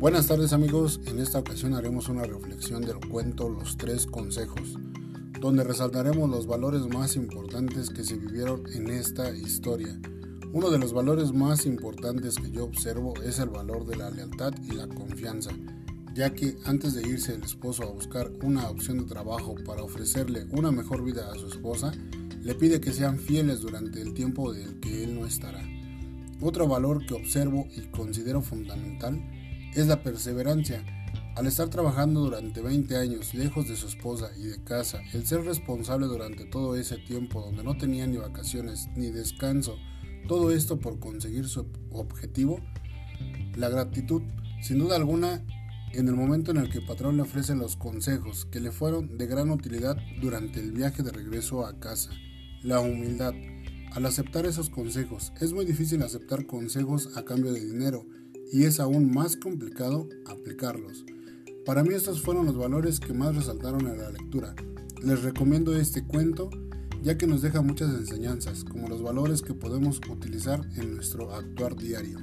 Buenas tardes amigos, en esta ocasión haremos una reflexión del cuento Los Tres Consejos, donde resaltaremos los valores más importantes que se vivieron en esta historia. Uno de los valores más importantes que yo observo es el valor de la lealtad y la confianza, ya que antes de irse el esposo a buscar una opción de trabajo para ofrecerle una mejor vida a su esposa, le pide que sean fieles durante el tiempo del que él no estará. Otro valor que observo y considero fundamental es la perseverancia. Al estar trabajando durante 20 años lejos de su esposa y de casa, el ser responsable durante todo ese tiempo donde no tenía ni vacaciones ni descanso, todo esto por conseguir su objetivo, la gratitud, sin duda alguna, en el momento en el que el patrón le ofrece los consejos que le fueron de gran utilidad durante el viaje de regreso a casa, la humildad. Al aceptar esos consejos, es muy difícil aceptar consejos a cambio de dinero, y es aún más complicado aplicarlos. Para mí estos fueron los valores que más resaltaron en la lectura. Les recomiendo este cuento ya que nos deja muchas enseñanzas, como los valores que podemos utilizar en nuestro actuar diario.